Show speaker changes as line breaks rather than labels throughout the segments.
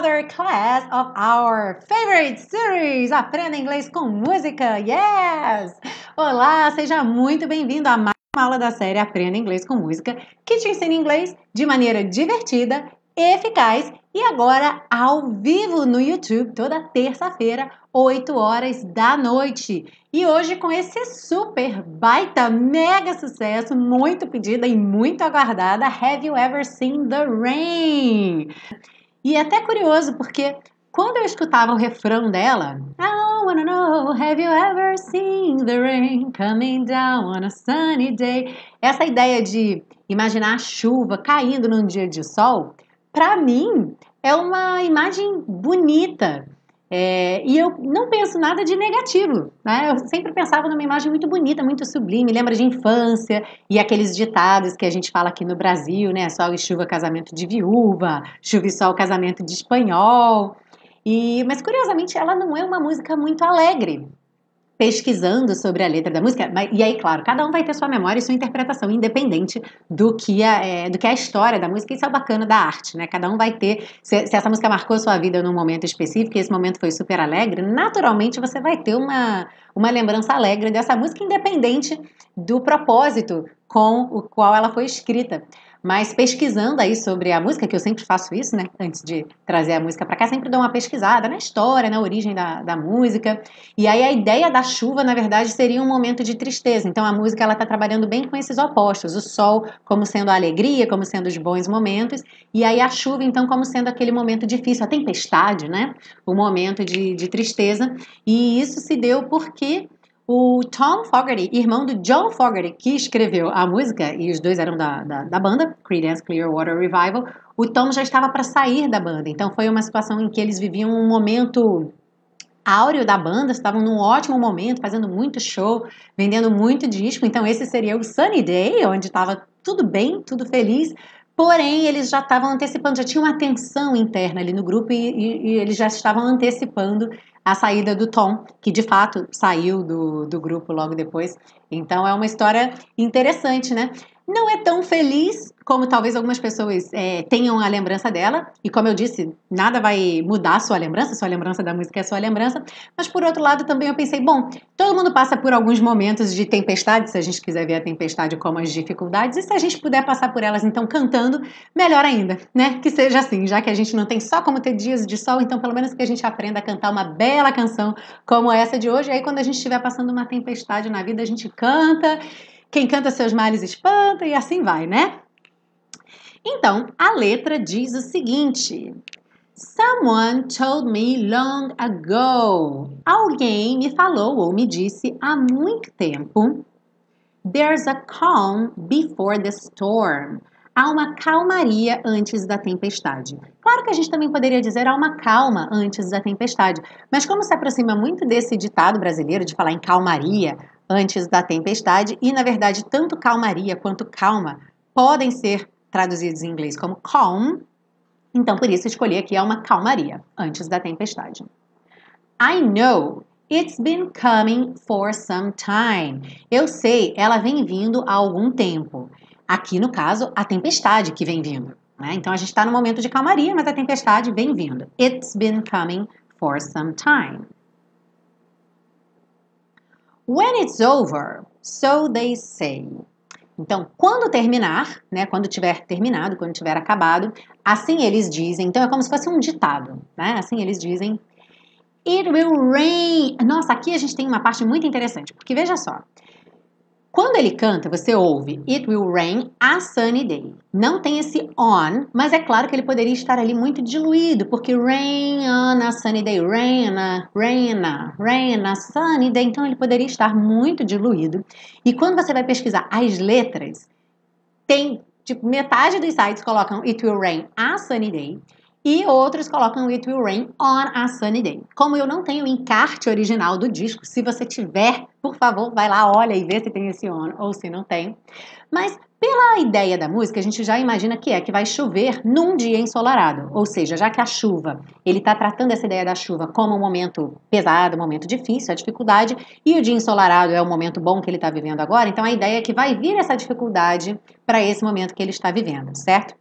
another class of our favorite series, Aprenda Inglês com Música. Yes! Olá, seja muito bem-vindo a mais uma aula da série Aprenda Inglês com Música, que te ensina inglês de maneira divertida, eficaz e agora ao vivo no YouTube toda terça-feira, 8 horas da noite. E hoje com esse super baita mega sucesso, muito pedida e muito aguardada, Have You Ever Seen the Rain? E é até curioso porque quando eu escutava o refrão dela, I wanna know, have you ever seen the rain coming down on a sunny day? Essa ideia de imaginar a chuva caindo num dia de sol, para mim é uma imagem bonita. É, e eu não penso nada de negativo, né? Eu sempre pensava numa imagem muito bonita, muito sublime, lembra de infância e aqueles ditados que a gente fala aqui no Brasil, né? Sol e chuva, casamento de viúva, chuva e sol, casamento de espanhol. E, mas curiosamente, ela não é uma música muito alegre pesquisando sobre a letra da música, e aí, claro, cada um vai ter sua memória e sua interpretação, independente do que, é, do que é a história da música, isso é o bacana da arte, né? Cada um vai ter, se, se essa música marcou sua vida num momento específico e esse momento foi super alegre, naturalmente você vai ter uma, uma lembrança alegre dessa música, independente do propósito com o qual ela foi escrita. Mas pesquisando aí sobre a música, que eu sempre faço isso, né? Antes de trazer a música para cá, sempre dou uma pesquisada na história, na origem da, da música. E aí a ideia da chuva, na verdade, seria um momento de tristeza. Então a música ela está trabalhando bem com esses opostos. O sol como sendo a alegria, como sendo os bons momentos. E aí a chuva, então, como sendo aquele momento difícil, a tempestade, né? O momento de, de tristeza. E isso se deu porque o Tom Fogerty, irmão do John Fogerty, que escreveu a música, e os dois eram da, da, da banda, Creedence Clearwater Revival, o Tom já estava para sair da banda. Então foi uma situação em que eles viviam um momento áureo da banda, estavam num ótimo momento, fazendo muito show, vendendo muito disco. Então esse seria o Sunny Day, onde estava tudo bem, tudo feliz. Porém, eles já estavam antecipando, já tinha uma tensão interna ali no grupo e, e, e eles já estavam antecipando a saída do Tom, que de fato saiu do, do grupo logo depois. Então é uma história interessante, né? Não é tão feliz como talvez algumas pessoas é, tenham a lembrança dela. E como eu disse, nada vai mudar a sua lembrança, sua lembrança da música é sua lembrança. Mas por outro lado, também eu pensei, bom, todo mundo passa por alguns momentos de tempestade, se a gente quiser ver a tempestade como as dificuldades, e se a gente puder passar por elas então cantando, melhor ainda, né? Que seja assim, já que a gente não tem só como ter dias de sol, então pelo menos que a gente aprenda a cantar uma bela canção como essa de hoje. Aí quando a gente estiver passando uma tempestade na vida, a gente canta quem canta seus males espanta e assim vai, né? Então, a letra diz o seguinte: Someone told me long ago. Alguém me falou ou me disse há muito tempo. There's a calm before the storm. Há uma calmaria antes da tempestade. Claro que a gente também poderia dizer há uma calma antes da tempestade, mas como se aproxima muito desse ditado brasileiro de falar em calmaria, antes da tempestade, e na verdade, tanto calmaria quanto calma podem ser traduzidos em inglês como calm. Então, por isso, escolhi aqui é uma calmaria antes da tempestade. I know It's been coming for some time. Eu sei, ela vem vindo há algum tempo. Aqui, no caso, a tempestade que vem vindo. Né? Então, a gente está no momento de calmaria, mas a tempestade vem vindo. It's been coming for some time. When it's over, so they say. Então, quando terminar, né, quando tiver terminado, quando tiver acabado, assim eles dizem. Então, é como se fosse um ditado, né? Assim eles dizem. It will rain. Nossa, aqui a gente tem uma parte muito interessante, porque veja só. Quando ele canta, você ouve It will rain a sunny day. Não tem esse on, mas é claro que ele poderia estar ali muito diluído, porque rain on a sunny day, rain, rain, rain a sunny day. Então ele poderia estar muito diluído. E quando você vai pesquisar as letras, tem tipo metade dos sites colocam It will rain a sunny day e outros colocam It Will Rain on a Sunny Day. Como eu não tenho o encarte original do disco, se você tiver, por favor, vai lá, olha e vê se tem esse on ou se não tem. Mas pela ideia da música, a gente já imagina que é que vai chover num dia ensolarado. Ou seja, já que a chuva, ele está tratando essa ideia da chuva como um momento pesado, um momento difícil, a dificuldade, e o dia ensolarado é o momento bom que ele está vivendo agora, então a ideia é que vai vir essa dificuldade para esse momento que ele está vivendo, certo?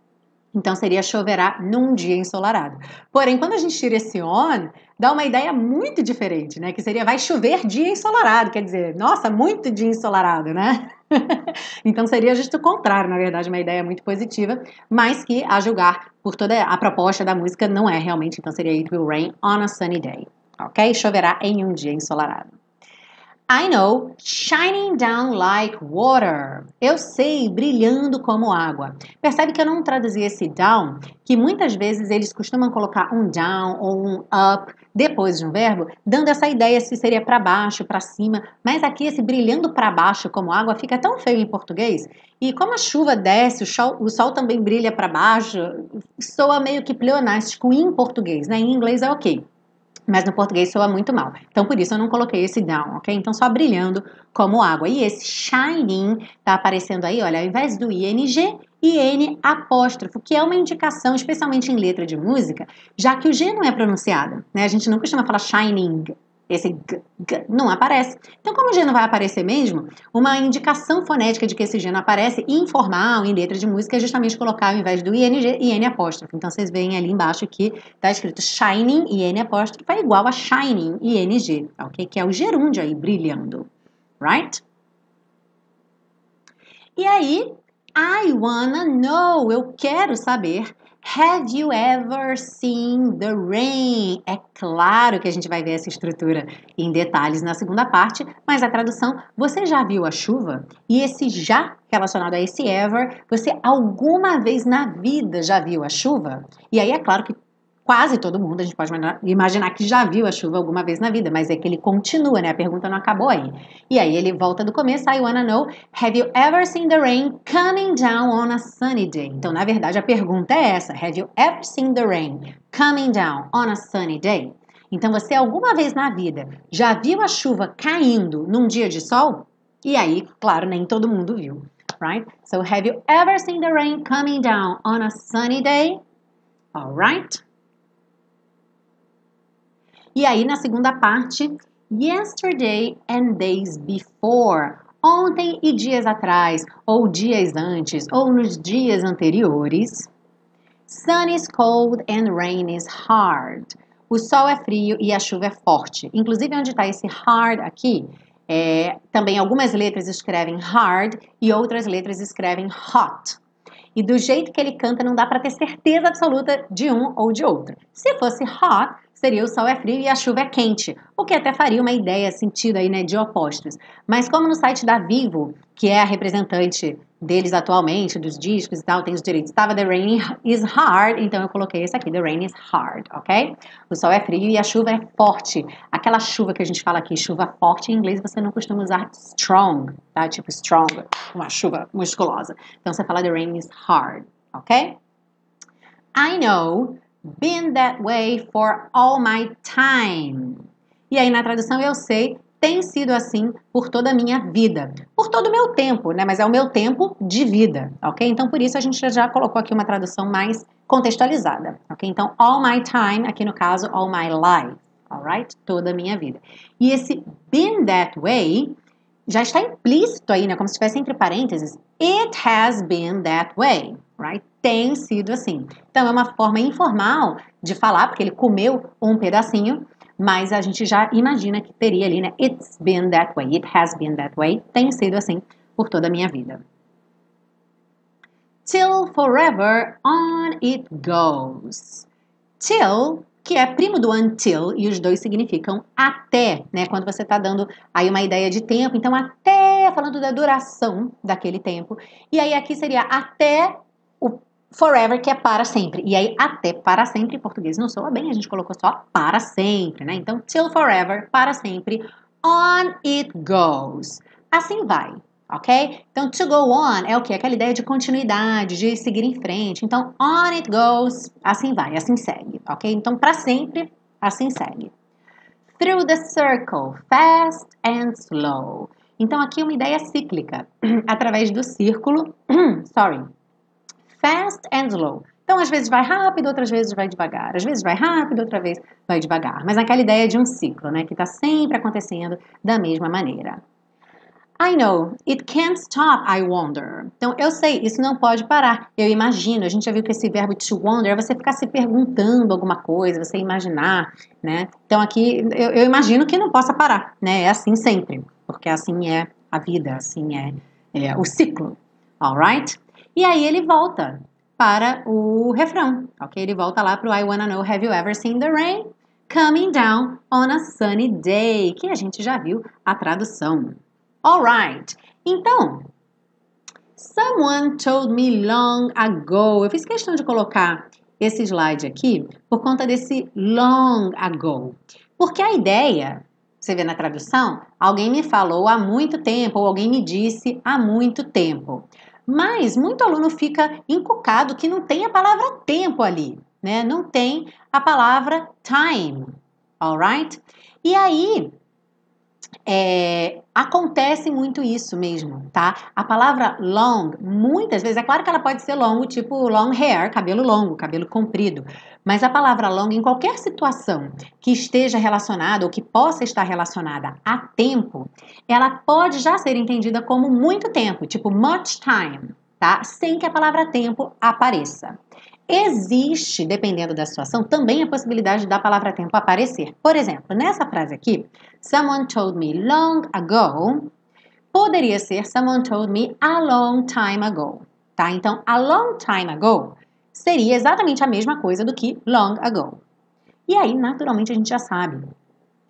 Então seria choverá num dia ensolarado. Porém, quando a gente tira esse on, dá uma ideia muito diferente, né? Que seria vai chover dia ensolarado, quer dizer, nossa, muito dia ensolarado, né? então seria justo o contrário, na verdade, uma ideia muito positiva, mas que a julgar por toda a proposta da música não é realmente, então seria it will rain on a sunny day, ok? Choverá em um dia ensolarado. I know, shining down like water. Eu sei, brilhando como água. Percebe que eu não traduzi esse down, que muitas vezes eles costumam colocar um down ou um up depois de um verbo, dando essa ideia se seria para baixo, para cima, mas aqui esse brilhando para baixo como água fica tão feio em português. E como a chuva desce, o sol, o sol também brilha para baixo, soa meio que pleonástico em português, né? Em inglês é ok mas no português soa muito mal. Então, por isso eu não coloquei esse down, ok? Então, só brilhando como água. E esse shining tá aparecendo aí, olha, ao invés do ing, IN apóstrofo, que é uma indicação, especialmente em letra de música, já que o G não é pronunciado, né? A gente não costuma falar shining, esse g, g não aparece. Então, como o G não vai aparecer mesmo, uma indicação fonética de que esse G não aparece, informal, em letra de música, é justamente colocar ao invés do ING, IN apóstrofo. Então, vocês veem ali embaixo que está escrito shining, IN apóstrofo, é igual a shining, ING, ok? Que é o gerúndio aí, brilhando, right? E aí, I wanna know, eu quero saber Have you ever seen the rain? É claro que a gente vai ver essa estrutura em detalhes na segunda parte, mas a tradução, você já viu a chuva? E esse já relacionado a esse ever, você alguma vez na vida já viu a chuva? E aí é claro que quase todo mundo, a gente pode imaginar que já viu a chuva alguma vez na vida, mas é que ele continua, né? A pergunta não acabou aí. E aí ele volta do começo, I wanna know, have you ever seen the rain coming down on a sunny day? Então, na verdade, a pergunta é essa, have you ever seen the rain coming down on a sunny day? Então, você alguma vez na vida já viu a chuva caindo num dia de sol? E aí, claro, nem todo mundo viu, right? So, have you ever seen the rain coming down on a sunny day? All right? E aí, na segunda parte, yesterday and days before. Ontem e dias atrás, ou dias antes, ou nos dias anteriores. Sun is cold and rain is hard. O sol é frio e a chuva é forte. Inclusive, onde está esse hard aqui, é, também algumas letras escrevem hard e outras letras escrevem hot. E do jeito que ele canta, não dá para ter certeza absoluta de um ou de outro. Se fosse hot, seria o sol é frio e a chuva é quente, o que até faria uma ideia, sentido aí, né, de opostos. Mas como no site da Vivo, que é a representante deles atualmente, dos discos e tal, tem os direitos, estava The Rain is Hard, então eu coloquei esse aqui, The Rain is Hard, ok? O sol é frio e a chuva é forte. Aquela chuva que a gente fala aqui, chuva forte, em inglês você não costuma usar strong, tá? Tipo strong, uma chuva musculosa. Então você fala The Rain is Hard, ok? I know been that way for all my time. E aí na tradução eu sei, tem sido assim por toda a minha vida, por todo o meu tempo, né? Mas é o meu tempo de vida, ok? Então por isso a gente já colocou aqui uma tradução mais contextualizada, ok? Então all my time, aqui no caso all my life, alright? Toda a minha vida. E esse been that way já está implícito aí, né? Como se estivesse entre parênteses. It has been that way, right? Tem sido assim. Então é uma forma informal de falar, porque ele comeu um pedacinho, mas a gente já imagina que teria ali, né? It's been that way, it has been that way. Tem sido assim por toda a minha vida. Till forever on it goes. Till que é primo do until, e os dois significam até, né? Quando você está dando aí uma ideia de tempo, então até falando da duração daquele tempo. E aí aqui seria até o forever, que é para sempre. E aí até para sempre em português não soa bem, a gente colocou só para sempre, né? Então till forever, para sempre. On it goes. Assim vai ok? Então, to go on é o que? Aquela ideia de continuidade, de seguir em frente. Então, on it goes, assim vai, assim segue, ok? Então, para sempre, assim segue. Through the circle, fast and slow. Então, aqui é uma ideia cíclica, através do círculo, sorry, fast and slow. Então, às vezes vai rápido, outras vezes vai devagar. Às vezes vai rápido, outra vez vai devagar. Mas aquela ideia de um ciclo, né? Que está sempre acontecendo da mesma maneira. I know, it can't stop, I wonder. Então, eu sei, isso não pode parar. Eu imagino, a gente já viu que esse verbo to wonder é você ficar se perguntando alguma coisa, você imaginar, né? Então, aqui, eu, eu imagino que não possa parar, né? É assim sempre, porque assim é a vida, assim é, é o ciclo, alright? E aí ele volta para o refrão, ok? Ele volta lá para o I wanna know, have you ever seen the rain? Coming down on a sunny day, que a gente já viu a tradução. Alright, então, someone told me long ago. Eu fiz questão de colocar esse slide aqui por conta desse long ago. Porque a ideia, você vê na tradução, alguém me falou há muito tempo, ou alguém me disse há muito tempo. Mas muito aluno fica encucado que não tem a palavra tempo ali, né? Não tem a palavra time, alright? E aí, é, acontece muito isso mesmo, tá? A palavra long, muitas vezes, é claro que ela pode ser longo, tipo long hair, cabelo longo, cabelo comprido, mas a palavra long, em qualquer situação que esteja relacionada ou que possa estar relacionada a tempo, ela pode já ser entendida como muito tempo, tipo much time, tá? Sem que a palavra tempo apareça. Existe, dependendo da situação, também a possibilidade da palavra tempo aparecer. Por exemplo, nessa frase aqui, someone told me long ago, poderia ser someone told me a long time ago, tá? Então, a long time ago seria exatamente a mesma coisa do que long ago. E aí, naturalmente, a gente já sabe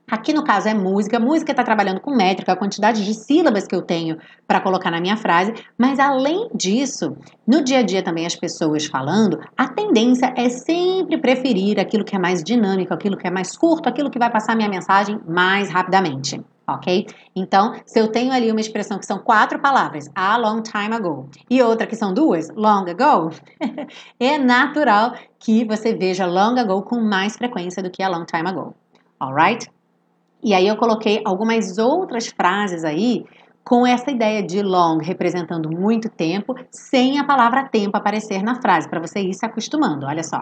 Aqui no caso é música. Música está trabalhando com métrica, a quantidade de sílabas que eu tenho para colocar na minha frase. Mas além disso, no dia a dia também as pessoas falando, a tendência é sempre preferir aquilo que é mais dinâmico, aquilo que é mais curto, aquilo que vai passar minha mensagem mais rapidamente. Ok? Então, se eu tenho ali uma expressão que são quatro palavras, a long time ago, e outra que são duas, long ago, é natural que você veja long ago com mais frequência do que a long time ago. Alright? E aí eu coloquei algumas outras frases aí com essa ideia de long representando muito tempo, sem a palavra tempo aparecer na frase, para você ir se acostumando. Olha só.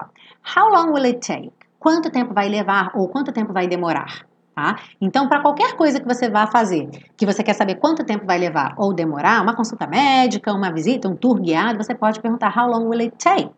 How long will it take? Quanto tempo vai levar ou quanto tempo vai demorar? Tá? Então, para qualquer coisa que você vá fazer, que você quer saber quanto tempo vai levar ou demorar, uma consulta médica, uma visita, um tour guiado, você pode perguntar How long will it take?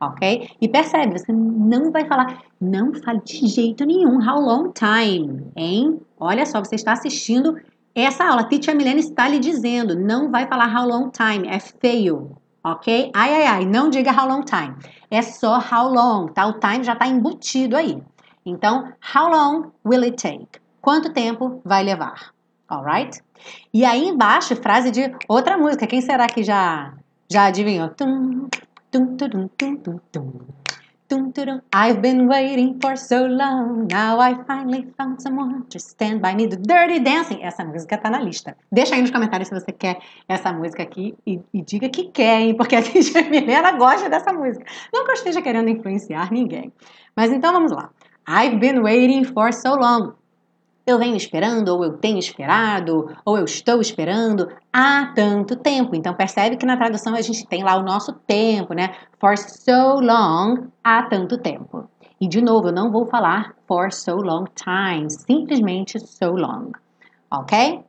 ok? E percebe, você não vai falar, não fale de jeito nenhum, how long time, hein? Olha só, você está assistindo essa aula, a Teacher Milene está lhe dizendo, não vai falar how long time, é feio, ok? Ai, ai, ai, não diga how long time, é só how long, tá? O time já está embutido aí. Então, how long will it take? Quanto tempo vai levar? Alright? E aí embaixo, frase de outra música, quem será que já, já adivinhou? Tum, I've been waiting for so long, now I finally found someone to stand by me. The Dirty Dancing. Essa música tá na lista. Deixa aí nos comentários se você quer essa música aqui e, e diga que quer, hein? Porque a Cintia Milena gosta dessa música. Não que eu esteja querendo influenciar ninguém. Mas então vamos lá. I've been waiting for so long eu venho esperando, ou eu tenho esperado, ou eu estou esperando há tanto tempo. Então percebe que na tradução a gente tem lá o nosso tempo, né? For so long, há tanto tempo. E de novo, eu não vou falar for so long time, simplesmente so long. Ok?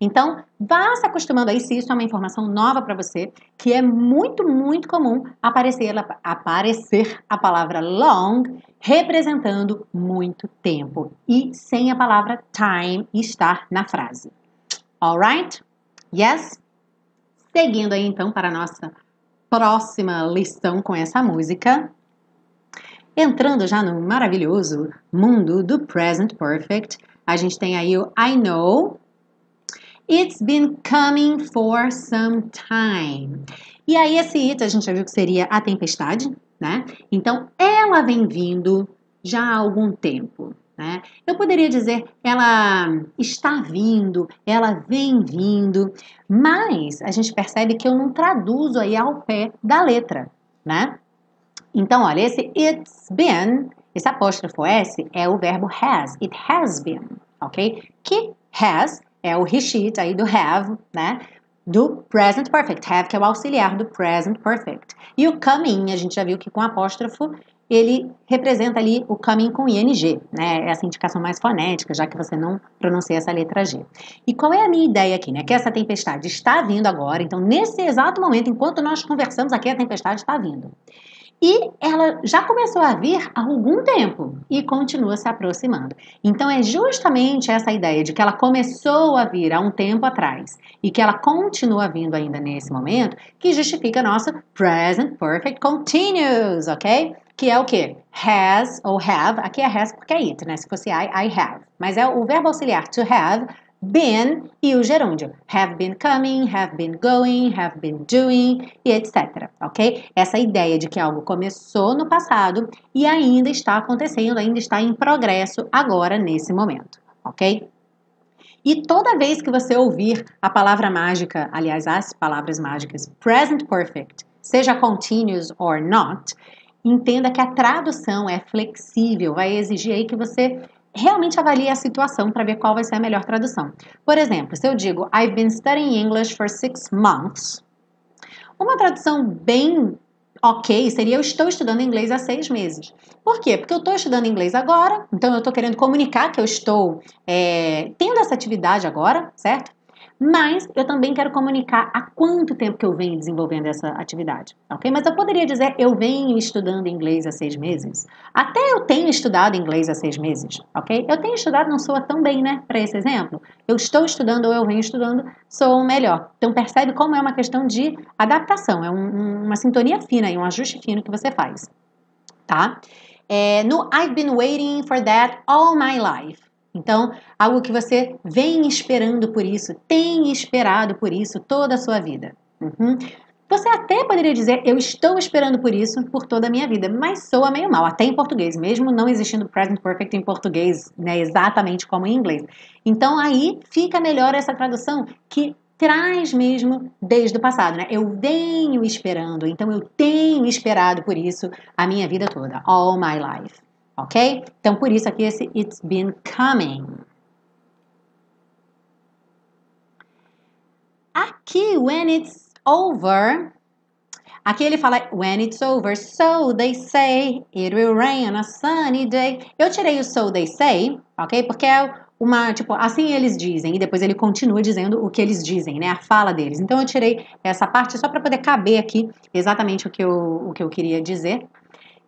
Então, vá se acostumando aí, se isso é uma informação nova para você, que é muito, muito comum aparecer, aparecer a palavra long representando muito tempo e sem a palavra time estar na frase. Alright? Yes? Seguindo aí então para a nossa próxima lição com essa música. Entrando já no maravilhoso mundo do present perfect, a gente tem aí o I know, It's been coming for some time. E aí, esse it a gente já viu que seria a tempestade, né? Então, ela vem vindo já há algum tempo. Né? Eu poderia dizer ela está vindo, ela vem vindo, mas a gente percebe que eu não traduzo aí ao pé da letra, né? Então, olha, esse it's been, esse apóstrofo S é o verbo has, it has been, ok? Que has é o he, sheet aí do have, né? Do present perfect. Have, que é o auxiliar do present perfect. E o coming, a gente já viu que com apóstrofo ele representa ali o coming com ing, né? Essa indicação mais fonética, já que você não pronuncia essa letra G. E qual é a minha ideia aqui, né? Que essa tempestade está vindo agora, então nesse exato momento, enquanto nós conversamos aqui, a tempestade está vindo. E ela já começou a vir há algum tempo e continua se aproximando. Então é justamente essa ideia de que ela começou a vir há um tempo atrás e que ela continua vindo ainda nesse momento que justifica nosso present perfect continuous, ok? Que é o que? Has ou have. Aqui é has porque é it, né? Se fosse I, I have. Mas é o verbo auxiliar to have been e o gerúndio. Have been coming, have been going, have been doing e etc. Ok? Essa ideia de que algo começou no passado e ainda está acontecendo, ainda está em progresso agora nesse momento. Ok? E toda vez que você ouvir a palavra mágica, aliás, as palavras mágicas present perfect, seja continuous or not, entenda que a tradução é flexível, vai exigir aí que você realmente avalie a situação para ver qual vai ser a melhor tradução. Por exemplo, se eu digo I've been studying English for six months, uma tradução bem ok seria eu estou estudando inglês há seis meses. Por quê? Porque eu estou estudando inglês agora, então eu estou querendo comunicar que eu estou é, tendo essa atividade agora, certo? Mas eu também quero comunicar há quanto tempo que eu venho desenvolvendo essa atividade, ok? Mas eu poderia dizer eu venho estudando inglês há seis meses. Até eu tenho estudado inglês há seis meses, ok? Eu tenho estudado, não soa tão bem, né? Para esse exemplo, eu estou estudando ou eu venho estudando, sou melhor. Então percebe como é uma questão de adaptação, é um, uma sintonia fina e um ajuste fino que você faz, tá? É, no I've been waiting for that all my life. Então, algo que você vem esperando por isso, tem esperado por isso toda a sua vida. Uhum. Você até poderia dizer, eu estou esperando por isso por toda a minha vida, mas soa meio mal, até em português, mesmo não existindo present perfect em português, né, exatamente como em inglês. Então aí fica melhor essa tradução que traz mesmo desde o passado, né? Eu venho esperando, então eu tenho esperado por isso a minha vida toda, all my life ok? Então, por isso aqui esse it's been coming. Aqui, when it's over, aqui ele fala when it's over, so they say it will rain on a sunny day. Eu tirei o so they say, ok? Porque é uma, tipo, assim eles dizem, e depois ele continua dizendo o que eles dizem, né? A fala deles. Então eu tirei essa parte só para poder caber aqui exatamente o que eu, o que eu queria dizer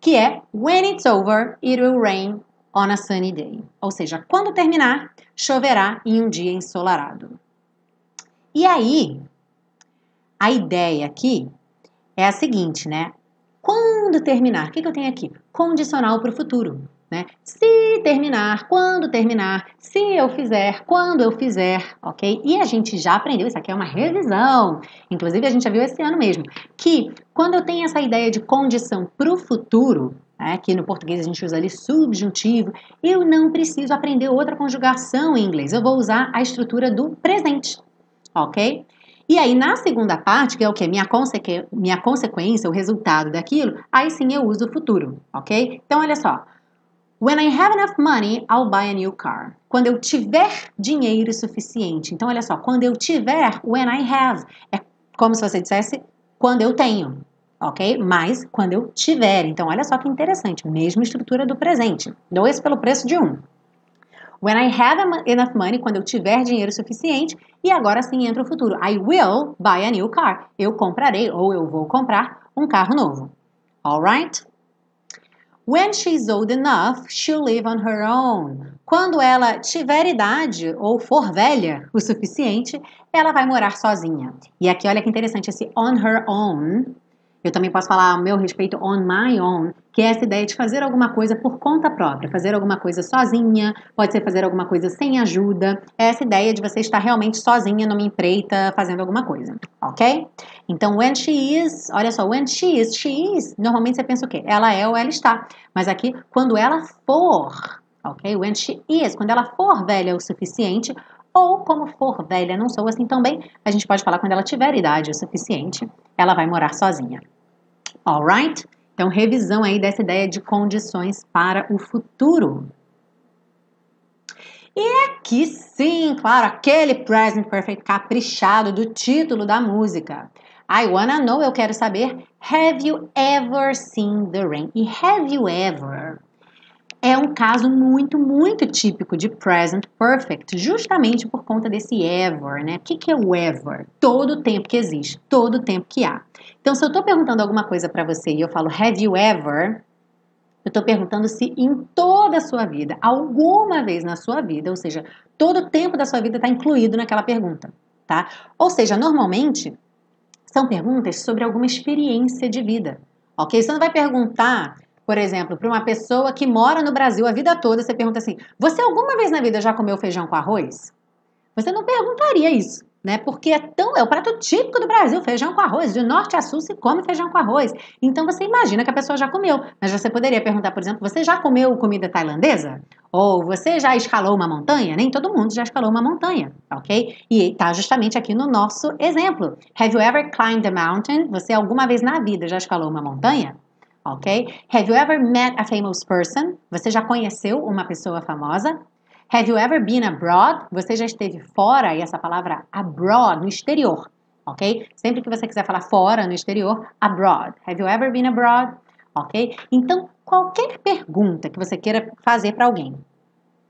que é When it's over, it will rain on a sunny day. Ou seja, quando terminar, choverá em um dia ensolarado. E aí, a ideia aqui é a seguinte, né? Quando terminar, o que, que eu tenho aqui? Condicional para o futuro né? Se terminar, quando terminar, se eu fizer, quando eu fizer, ok? E a gente já aprendeu, isso aqui é uma revisão, inclusive a gente já viu esse ano mesmo, que quando eu tenho essa ideia de condição para o futuro, né, que no português a gente usa ali subjuntivo, eu não preciso aprender outra conjugação em inglês, eu vou usar a estrutura do presente, ok? E aí, na segunda parte, que é o que? Minha, minha consequência, o resultado daquilo, aí sim eu uso o futuro, ok? Então, olha só. When I have enough money, I'll buy a new car. Quando eu tiver dinheiro suficiente. Então, olha só, quando eu tiver, when I have. É como se você dissesse quando eu tenho, ok? Mas quando eu tiver. Então, olha só que interessante. Mesma estrutura do presente. Dois pelo preço de um. When I have enough money, quando eu tiver dinheiro suficiente. E agora sim entra o futuro. I will buy a new car. Eu comprarei ou eu vou comprar um carro novo. Alright? When she's old enough, she'll live on her own. Quando ela tiver idade ou for velha o suficiente, ela vai morar sozinha. E aqui olha que interessante esse on her own eu também posso falar ao meu respeito on my own, que é essa ideia de fazer alguma coisa por conta própria, fazer alguma coisa sozinha, pode ser fazer alguma coisa sem ajuda. É essa ideia de você estar realmente sozinha numa empreita fazendo alguma coisa, ok? Então, when she is, olha só, when she is, she is, normalmente você pensa o quê? Ela é ou ela está. Mas aqui, quando ela for, ok? When she is, quando ela for velha o suficiente, ou como for velha, não sou assim também, a gente pode falar quando ela tiver idade o suficiente, ela vai morar sozinha. Alright? Então, revisão aí dessa ideia de condições para o futuro. E aqui sim, claro, aquele present perfect caprichado do título da música. I wanna know, eu quero saber. Have you ever seen the rain? E have you ever é um caso muito, muito típico de present perfect, justamente por conta desse ever, né? O que, que é o ever? Todo o tempo que existe, todo o tempo que há. Então, se eu estou perguntando alguma coisa para você e eu falo have you ever, eu estou perguntando se em toda a sua vida, alguma vez na sua vida, ou seja, todo o tempo da sua vida está incluído naquela pergunta, tá? Ou seja, normalmente são perguntas sobre alguma experiência de vida, ok? Você não vai perguntar por exemplo, para uma pessoa que mora no Brasil a vida toda, você pergunta assim: você alguma vez na vida já comeu feijão com arroz? Você não perguntaria isso, né? Porque é tão é o prato típico do Brasil, feijão com arroz. De norte a sul se come feijão com arroz. Então você imagina que a pessoa já comeu. Mas você poderia perguntar, por exemplo, você já comeu comida tailandesa? Ou você já escalou uma montanha? Nem todo mundo já escalou uma montanha, ok? E está justamente aqui no nosso exemplo. Have you ever climbed a mountain? Você alguma vez na vida já escalou uma montanha? ok? Have you ever met a famous person? Você já conheceu uma pessoa famosa? Have you ever been abroad? Você já esteve fora, e essa palavra abroad, no exterior, ok? Sempre que você quiser falar fora, no exterior, abroad. Have you ever been abroad? Ok? Então, qualquer pergunta que você queira fazer para alguém,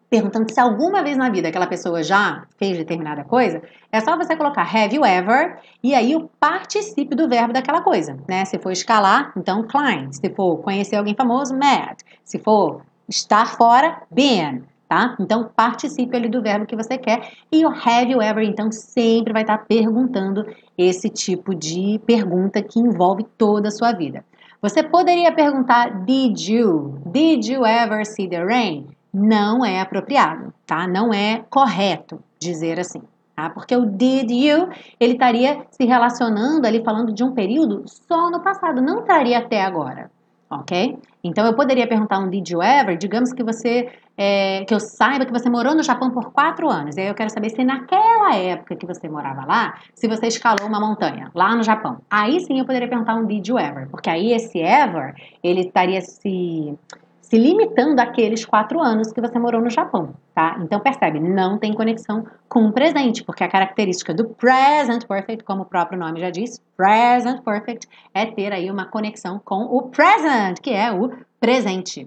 perguntando se alguma vez na vida aquela pessoa já fez determinada coisa, é só você colocar have you ever e aí o particípio do verbo daquela coisa, né? Se for escalar, então climb. Se for conhecer alguém famoso, met. Se for estar fora, been. Tá? Então, participe ali do verbo que você quer. E o have you ever, então, sempre vai estar perguntando esse tipo de pergunta que envolve toda a sua vida. Você poderia perguntar: Did you? Did you ever see the rain? não é apropriado, tá? Não é correto dizer assim, tá? Porque o did you, ele estaria se relacionando ali falando de um período só no passado, não estaria até agora, ok? Então eu poderia perguntar um did you ever, digamos que você, é, que eu saiba que você morou no Japão por quatro anos, e aí eu quero saber se naquela época que você morava lá, se você escalou uma montanha lá no Japão. Aí sim eu poderia perguntar um did you ever, porque aí esse ever, ele estaria se se limitando àqueles quatro anos que você morou no Japão, tá? Então percebe, não tem conexão com o presente, porque a característica do present perfect, como o próprio nome já diz, present perfect, é ter aí uma conexão com o present, que é o presente.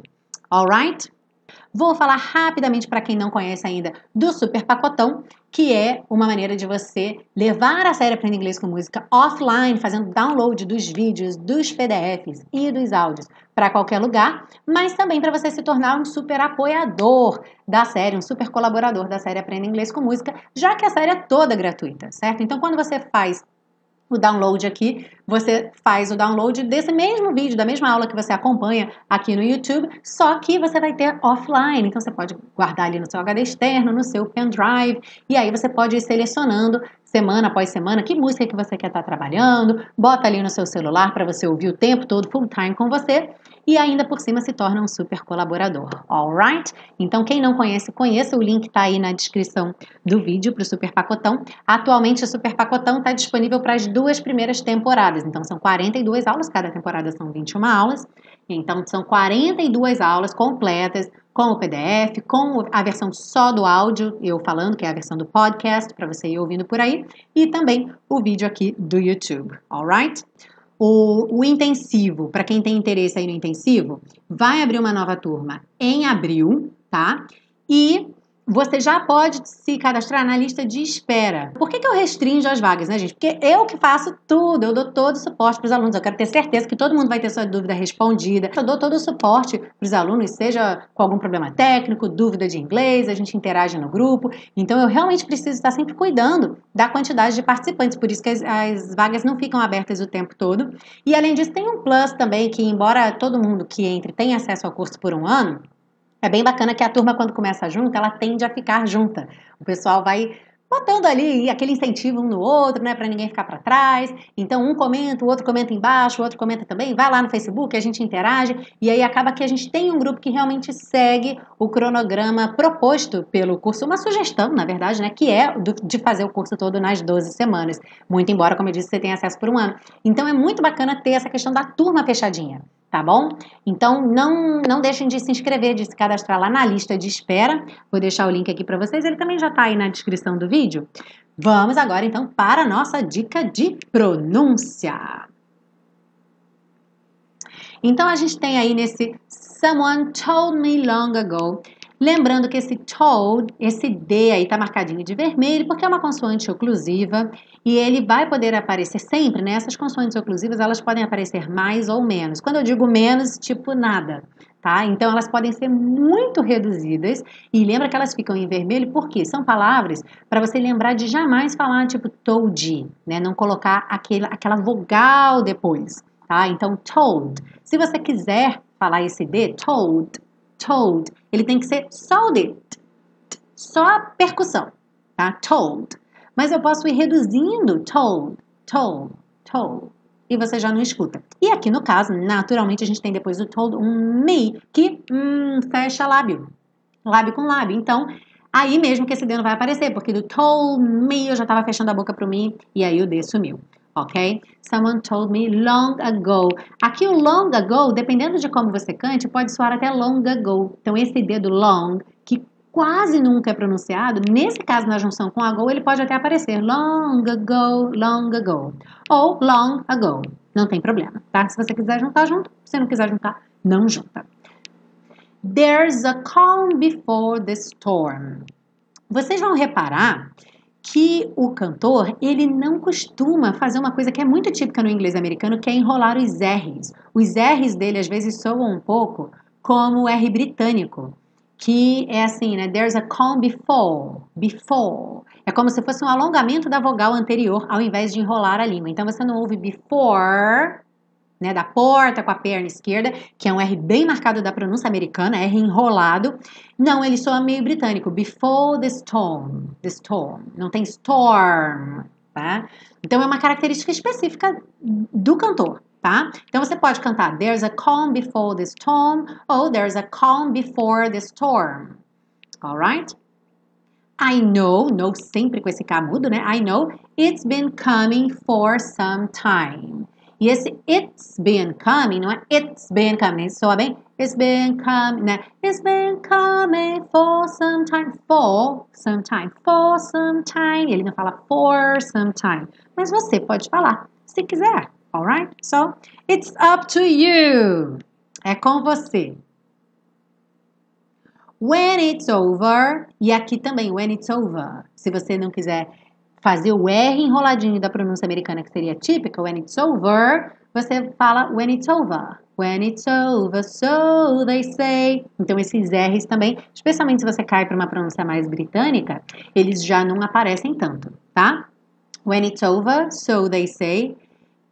Alright? Vou falar rapidamente para quem não conhece ainda do Super Pacotão, que é uma maneira de você levar a série Aprenda Inglês com Música offline, fazendo download dos vídeos, dos PDFs e dos áudios para qualquer lugar, mas também para você se tornar um super apoiador da série, um super colaborador da série Aprenda Inglês com Música, já que a série é toda gratuita, certo? Então, quando você faz o download aqui, você faz o download desse mesmo vídeo, da mesma aula que você acompanha aqui no YouTube, só que você vai ter offline. Então você pode guardar ali no seu HD externo, no seu pendrive, e aí você pode ir selecionando semana após semana que música que você quer estar trabalhando, bota ali no seu celular para você ouvir o tempo todo full time com você e ainda por cima se torna um super colaborador, alright? Então quem não conhece, conheça, o link está aí na descrição do vídeo para o Super Pacotão. Atualmente o Super Pacotão está disponível para as duas primeiras temporadas, então são 42 aulas, cada temporada são 21 aulas, então são 42 aulas completas, com o PDF, com a versão só do áudio, eu falando, que é a versão do podcast, para você ir ouvindo por aí, e também o vídeo aqui do YouTube, alright? O, o intensivo, para quem tem interesse aí no intensivo, vai abrir uma nova turma em abril, tá? E você já pode se cadastrar na lista de espera. Por que, que eu restringo as vagas, né, gente? Porque eu que faço tudo, eu dou todo o suporte para os alunos. Eu quero ter certeza que todo mundo vai ter sua dúvida respondida. Eu dou todo o suporte para os alunos, seja com algum problema técnico, dúvida de inglês, a gente interage no grupo. Então, eu realmente preciso estar sempre cuidando da quantidade de participantes, por isso que as, as vagas não ficam abertas o tempo todo. E, além disso, tem um plus também que, embora todo mundo que entre tenha acesso ao curso por um ano, é bem bacana que a turma, quando começa junta, ela tende a ficar junta. O pessoal vai botando ali aquele incentivo um no outro, né, para ninguém ficar para trás. Então um comenta, o outro comenta embaixo, o outro comenta também, vai lá no Facebook, a gente interage e aí acaba que a gente tem um grupo que realmente segue o cronograma proposto pelo curso, uma sugestão, na verdade, né, que é de fazer o curso todo nas 12 semanas. Muito embora, como eu disse, você tenha acesso por um ano. Então é muito bacana ter essa questão da turma fechadinha tá bom? Então não não deixem de se inscrever, de se cadastrar lá na lista de espera. Vou deixar o link aqui para vocês, ele também já está aí na descrição do vídeo, Vamos agora então para a nossa dica de pronúncia. Então a gente tem aí nesse Someone told me long ago. Lembrando que esse told, esse D aí tá marcadinho de vermelho porque é uma consoante oclusiva e ele vai poder aparecer sempre, né? Essas consoantes oclusivas, elas podem aparecer mais ou menos. Quando eu digo menos, tipo nada, tá? Então elas podem ser muito reduzidas e lembra que elas ficam em vermelho porque são palavras para você lembrar de jamais falar tipo told, né? Não colocar aquele, aquela vogal depois, tá? Então told. Se você quiser falar esse D, told, told, ele tem que ser sold, só a percussão, tá? Told. Mas eu posso ir reduzindo told, told, told. E você já não escuta. E aqui no caso, naturalmente, a gente tem depois do told um me, que hum, fecha lábio. Lábio com lábio. Então, aí mesmo que esse D não vai aparecer, porque do told me eu já estava fechando a boca pro me e aí o D sumiu. Ok? Someone told me long ago. Aqui o long ago, dependendo de como você cante, pode soar até long ago. Então, esse D do long, que quase nunca é pronunciado, nesse caso na junção com ago, ele pode até aparecer long ago, long ago, ou long ago. Não tem problema, tá? Se você quiser juntar, junto. Se não quiser juntar, não junta. There's a calm before the storm. Vocês vão reparar que o cantor, ele não costuma fazer uma coisa que é muito típica no inglês americano, que é enrolar os R's. Os R's dele às vezes soam um pouco como o R britânico que é assim, né? There's a calm before, before. É como se fosse um alongamento da vogal anterior ao invés de enrolar a língua. Então você não ouve before, né, da porta com a perna esquerda, que é um R bem marcado da pronúncia americana, R enrolado. Não, ele soa meio britânico. Before the storm, the storm. Não tem storm, tá? Então é uma característica específica do cantor tá? Então você pode cantar There's a calm before the storm ou There's a calm before the storm. Alright? I know, know sempre com esse K mudo, né? I know it's been coming for some time. E esse it's been coming, não é it's been coming, soa bem? It's been coming, né? It's been coming for some time, for some time, for some time. Ele não fala for some time, mas você pode falar se quiser. Alright? So, it's up to you. É com você. When it's over, e aqui também, when it's over. Se você não quiser fazer o R enroladinho da pronúncia americana, que seria típica, when it's over, você fala when it's over. When it's over, so they say. Então, esses R's também, especialmente se você cai para uma pronúncia mais britânica, eles já não aparecem tanto, tá? When it's over, so they say.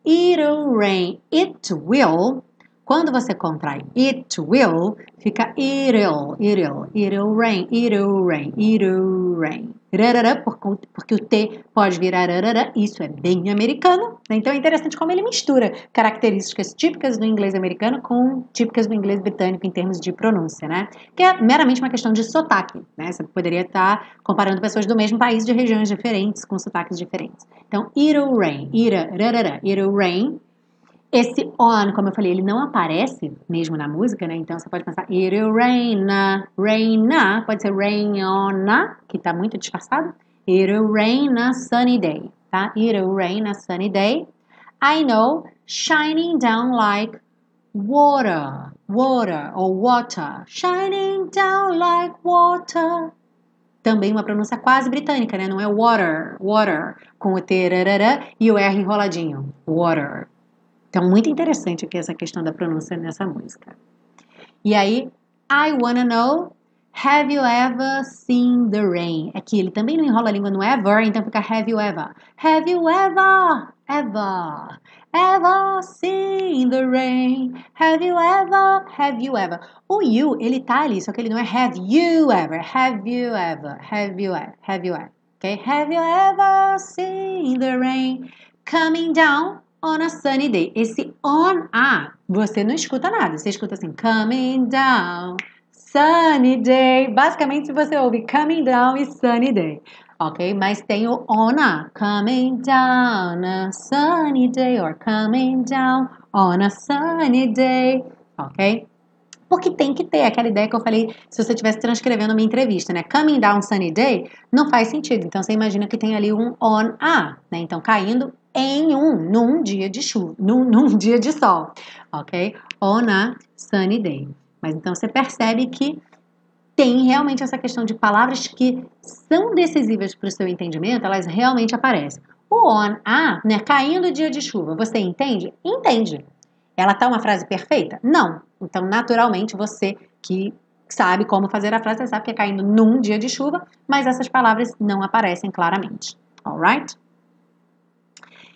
It'll rain. It will. Quando você contrai it will, fica it'll, it'll, it'll rain, it'll rain, it'll rain. Rarara, porque o T pode virar rarara, isso é bem americano. Né? Então é interessante como ele mistura características típicas do inglês americano com típicas do inglês britânico em termos de pronúncia, né? Que é meramente uma questão de sotaque, né? Você poderia estar comparando pessoas do mesmo país de regiões diferentes com sotaques diferentes. Então, it'll rain, ira, rarara, it'll rain. Esse on, como eu falei, ele não aparece mesmo na música, né? Então você pode pensar it'll rain, rain, pode ser rain on, que tá muito disfarçado. It'll rain a sunny day, tá? It'll rain a sunny day. I know, shining down like water, water or water, shining down like water também uma pronúncia quase britânica, né? Não é water, water, com o T e o R enroladinho. Water. Então, muito interessante aqui essa questão da pronúncia nessa música. E aí, I wanna know, have you ever seen the rain? Aqui ele também não enrola a língua no ever, então fica have you ever. Have you ever, ever, ever seen the rain? Have you ever, have you ever? O you, ele tá ali, só que ele não é have you ever, have you ever, have you ever, have you ever. Okay? Have you ever seen the rain coming down on a sunny day. Esse on a, você não escuta nada. Você escuta assim, coming down, sunny day. Basicamente, você ouve coming down e sunny day. Ok? Mas tem o on a, coming down a sunny day or coming down on a sunny day. Ok? Porque tem que ter aquela ideia que eu falei se você estivesse transcrevendo uma entrevista, né? Coming down sunny day não faz sentido. Então você imagina que tem ali um on a, né? Então caindo em um, num dia de chuva, num, num dia de sol, ok? On a sunny day. Mas então você percebe que tem realmente essa questão de palavras que são decisivas para o seu entendimento, elas realmente aparecem. O on a, né, caindo dia de chuva, você entende? Entende. Ela tá uma frase perfeita? Não. Então, naturalmente, você que sabe como fazer a frase, sabe que é caindo num dia de chuva, mas essas palavras não aparecem claramente. Alright?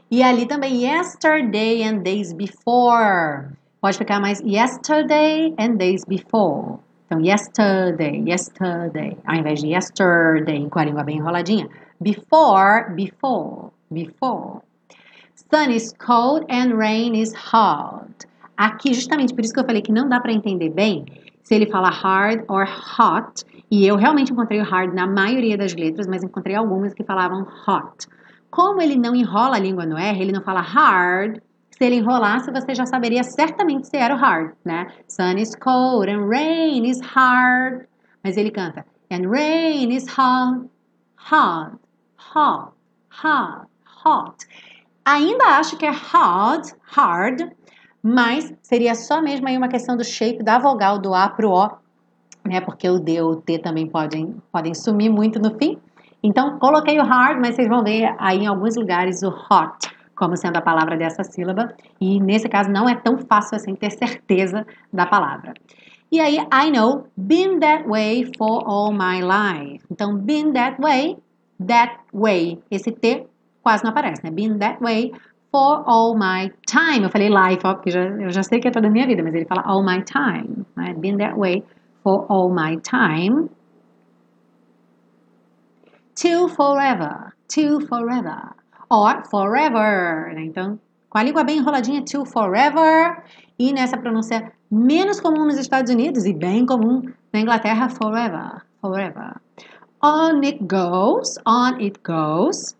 E ali também yesterday and days before. Pode ficar mais yesterday and days before. Então, yesterday, yesterday, ao invés de yesterday, com a língua bem enroladinha. Before, before, before. Sun is cold and rain is hard. Aqui, justamente por isso que eu falei que não dá para entender bem se ele fala hard or hot. E eu realmente encontrei o hard na maioria das letras, mas encontrei algumas que falavam hot. Como ele não enrola a língua no R, ele não fala hard, se ele enrolasse, você já saberia certamente se era o hard, né? Sun is cold and rain is hard. Mas ele canta and rain is hot, hot, hot, hot, hot. Ainda acho que é hard, hard, mas seria só mesmo aí uma questão do shape da vogal do A pro O, né? Porque o D ou o T também podem, podem sumir muito no fim. Então, coloquei o hard, mas vocês vão ver aí em alguns lugares o hot como sendo a palavra dessa sílaba, e nesse caso não é tão fácil assim ter certeza da palavra. E aí, I know, been that way for all my life. Então, been that way, that way. Esse T quase não aparece, né? Been that way for all my time. Eu falei life, ó, porque já, eu já sei que é toda a minha vida, mas ele fala all my time. Né? Been that way for all my time. Till forever. Till forever or forever. Né? Então, com a língua bem enroladinha, till forever. E nessa pronúncia menos comum nos Estados Unidos e bem comum na Inglaterra, forever, forever. On it goes, on it goes.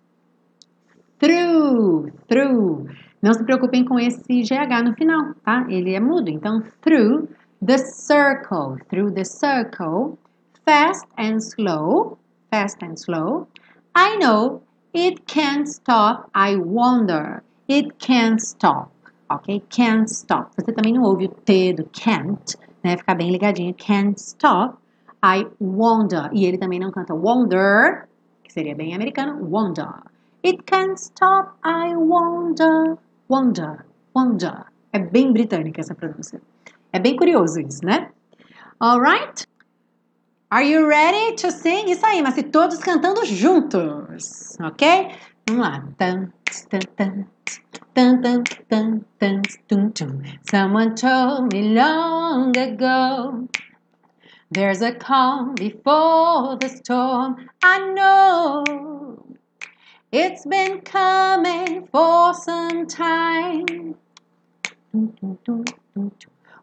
Through, through. Não se preocupem com esse GH no final, tá? Ele é mudo. Então, through the circle, through the circle. Fast and slow, fast and slow. I know It can't stop, I wonder. It can't stop, ok? Can't stop. Você também não ouve o T do can't, né? Ficar bem ligadinho. Can't stop, I wonder. E ele também não canta wonder, que seria bem americano, wonder. It can't stop, I wonder. Wonder, wonder. É bem britânica essa pronúncia. É bem curioso isso, né? Alright? Are you ready to sing? Isso aí, mas se todos cantando juntos, ok? Vamos lá. Someone told me long ago There's a calm before the storm. I know it's been coming for some time.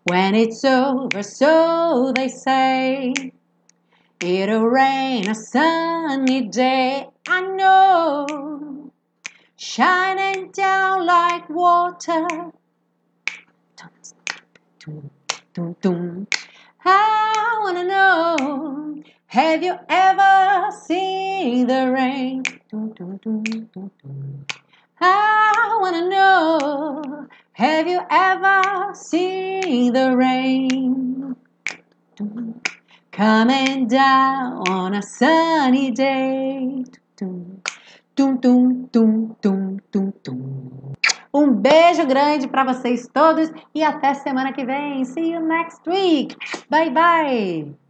When it's over, so they say. It'll rain a sunny day, I know, shining down like water. I wanna know, have you ever seen the rain? I wanna know, have you ever seen the rain? Coming down on a sunny day. Tum, tum, tum, tum, tum, tum, tum. Um beijo grande para vocês todos e até semana que vem. See you next week. Bye bye.